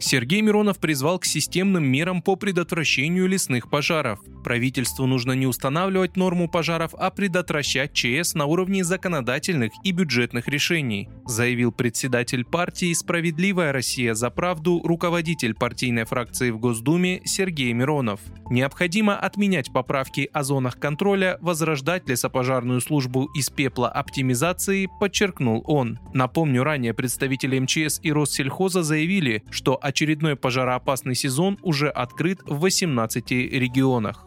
Сергей Миронов призвал к системным мерам по предотвращению лесных пожаров. Правительству нужно не устанавливать норму пожаров, а предотвращать ЧС на уровне законодательных и бюджетных решений, заявил председатель партии «Справедливая Россия за правду» руководитель партийной фракции в Госдуме Сергей Миронов. Необходимо отменять поправки о зонах контроля, возрождать лесопожарную службу из пепла оптимизации, подчеркнул он. Напомню, ранее представители МЧС и Россельхоза заявили, что очередной пожароопасный сезон уже открыт в 18 регионах.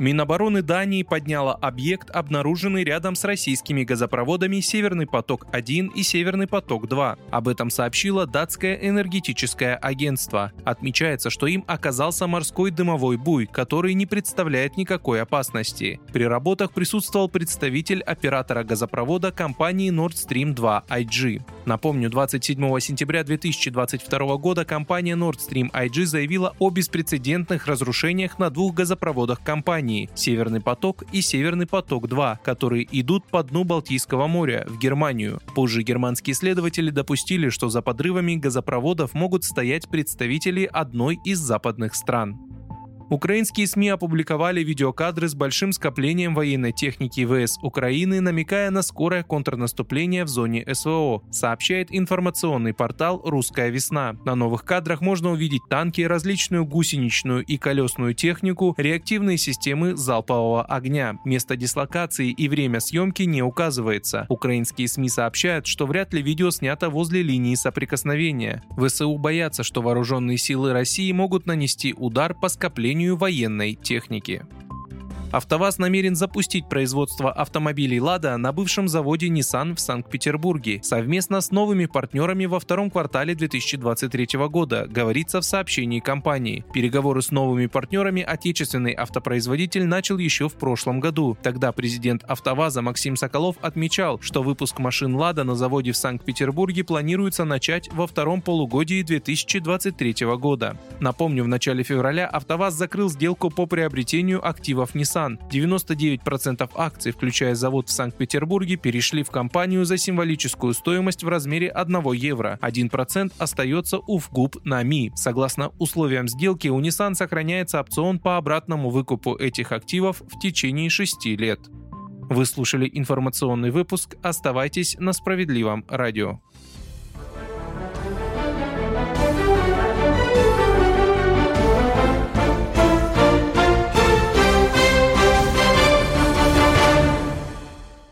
Минобороны Дании подняла объект, обнаруженный рядом с российскими газопроводами «Северный поток-1» и «Северный поток-2». Об этом сообщило датское энергетическое агентство. Отмечается, что им оказался морской дымовой буй, который не представляет никакой опасности. При работах присутствовал представитель оператора газопровода компании Nord Stream 2 IG. Напомню, 27 сентября 2022 года компания Nord Stream IG заявила о беспрецедентных разрушениях на двух газопроводах компании «Северный поток» и «Северный поток-2», которые идут по дну Балтийского моря в Германию. Позже германские исследователи допустили, что за подрывами газопроводов могут стоять представители одной из западных стран. Украинские СМИ опубликовали видеокадры с большим скоплением военной техники ВС Украины, намекая на скорое контрнаступление в зоне СВО, сообщает информационный портал «Русская весна». На новых кадрах можно увидеть танки, различную гусеничную и колесную технику, реактивные системы залпового огня. Место дислокации и время съемки не указывается. Украинские СМИ сообщают, что вряд ли видео снято возле линии соприкосновения. ВСУ боятся, что вооруженные силы России могут нанести удар по скоплению применению военной техники. АвтоВАЗ намерен запустить производство автомобилей «Лада» на бывшем заводе Nissan в Санкт-Петербурге совместно с новыми партнерами во втором квартале 2023 года, говорится в сообщении компании. Переговоры с новыми партнерами отечественный автопроизводитель начал еще в прошлом году. Тогда президент АвтоВАЗа Максим Соколов отмечал, что выпуск машин «Лада» на заводе в Санкт-Петербурге планируется начать во втором полугодии 2023 года. Напомню, в начале февраля АвтоВАЗ закрыл сделку по приобретению активов Nissan Nissan. 99% акций, включая завод в Санкт-Петербурге, перешли в компанию за символическую стоимость в размере 1 евро. 1% остается у ВГУП НАМИ. Согласно условиям сделки, у Nissan сохраняется опцион по обратному выкупу этих активов в течение 6 лет. Вы слушали информационный выпуск. Оставайтесь на справедливом радио.